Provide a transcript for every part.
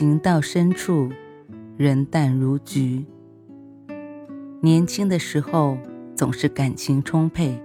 情到深处，人淡如菊。年轻的时候总是感情充沛，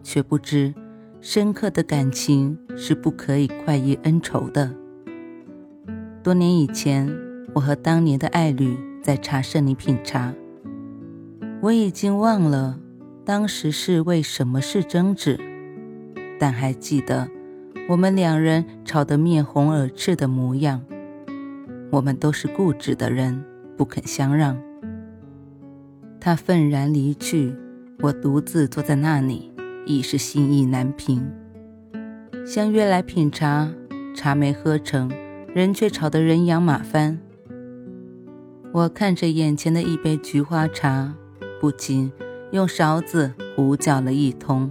却不知深刻的感情是不可以快意恩仇的。多年以前，我和当年的爱侣在茶社里品茶，我已经忘了当时是为什么事争执，但还记得我们两人吵得面红耳赤的模样。我们都是固执的人，不肯相让。他愤然离去，我独自坐在那里，已是心意难平。相约来品茶，茶没喝成，人却吵得人仰马翻。我看着眼前的一杯菊花茶，不禁用勺子胡搅了一通。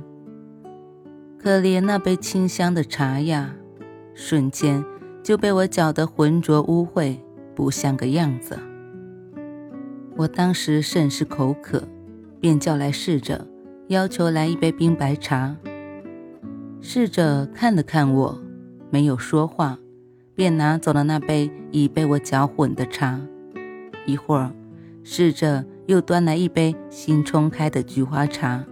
可怜那杯清香的茶呀，瞬间。就被我搅得浑浊污秽，不像个样子。我当时甚是口渴，便叫来侍者，要求来一杯冰白茶。侍者看了看我，没有说话，便拿走了那杯已被我搅混的茶。一会儿，侍者又端来一杯新冲开的菊花茶。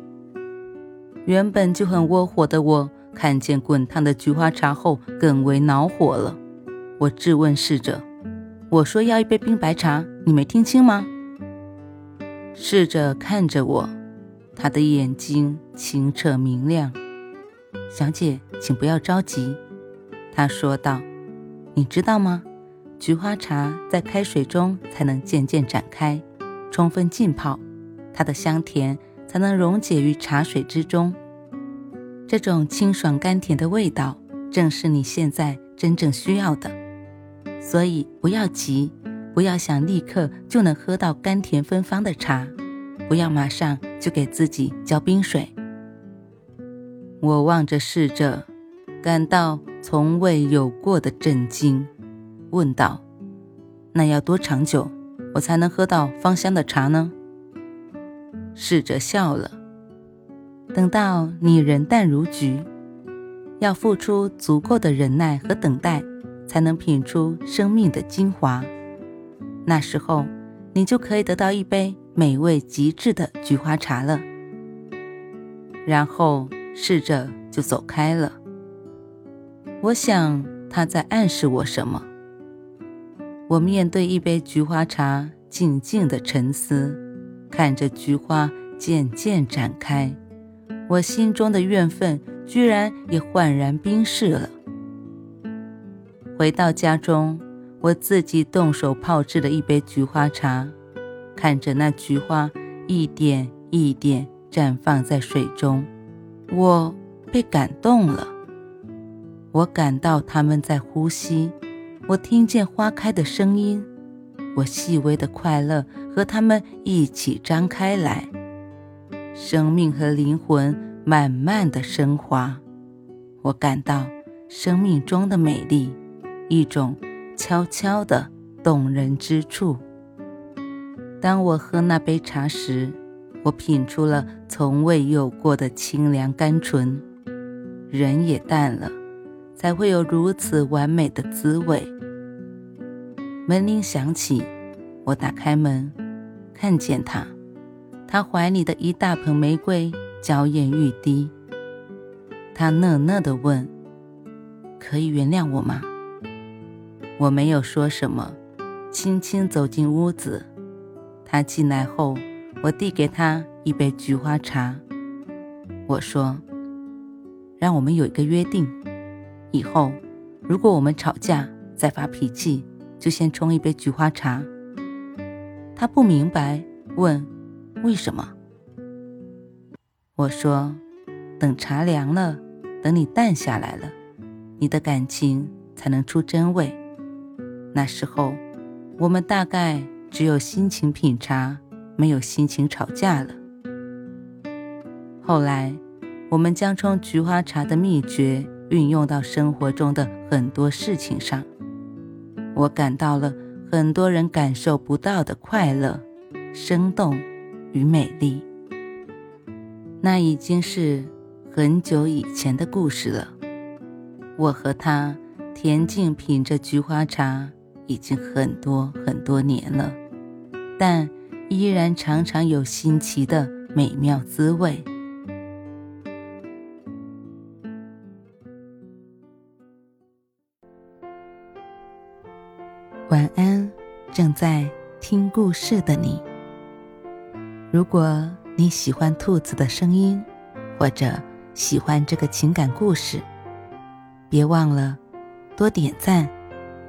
原本就很窝火的我，看见滚烫的菊花茶后，更为恼火了。我质问侍者：“我说要一杯冰白茶，你没听清吗？”侍者看着我，他的眼睛清澈明亮。“小姐，请不要着急。”他说道，“你知道吗？菊花茶在开水中才能渐渐展开，充分浸泡，它的香甜才能溶解于茶水之中。这种清爽甘甜的味道，正是你现在真正需要的。”所以不要急，不要想立刻就能喝到甘甜芬芳的茶，不要马上就给自己浇冰水。我望着侍者，感到从未有过的震惊，问道：“那要多长久，我才能喝到芳香的茶呢？”侍者笑了：“等到你人淡如菊，要付出足够的忍耐和等待。”才能品出生命的精华，那时候你就可以得到一杯美味极致的菊花茶了。然后侍者就走开了。我想他在暗示我什么。我面对一杯菊花茶，静静的沉思，看着菊花渐渐展开，我心中的怨愤居然也焕然冰释了。回到家中，我自己动手泡制了一杯菊花茶，看着那菊花一点一点绽放在水中，我被感动了。我感到它们在呼吸，我听见花开的声音，我细微的快乐和它们一起张开来，生命和灵魂慢慢的升华。我感到生命中的美丽。一种悄悄的动人之处。当我喝那杯茶时，我品出了从未有过的清凉甘醇。人也淡了，才会有如此完美的滋味。门铃响起，我打开门，看见他，他怀里的一大盆玫瑰娇艳欲滴。他讷讷地问：“可以原谅我吗？”我没有说什么，轻轻走进屋子。他进来后，我递给他一杯菊花茶。我说：“让我们有一个约定，以后如果我们吵架再发脾气，就先冲一杯菊花茶。”他不明白，问：“为什么？”我说：“等茶凉了，等你淡下来了，你的感情才能出真味。”那时候，我们大概只有心情品茶，没有心情吵架了。后来，我们将冲菊花茶的秘诀运用到生活中的很多事情上，我感到了很多人感受不到的快乐、生动与美丽。那已经是很久以前的故事了。我和他恬静品着菊花茶，已经很多很多年了，但依然常常有新奇的美妙滋味。晚安，正在听故事的你。如果你喜欢兔子的声音，或者喜欢这个情感故事，别忘了多点赞、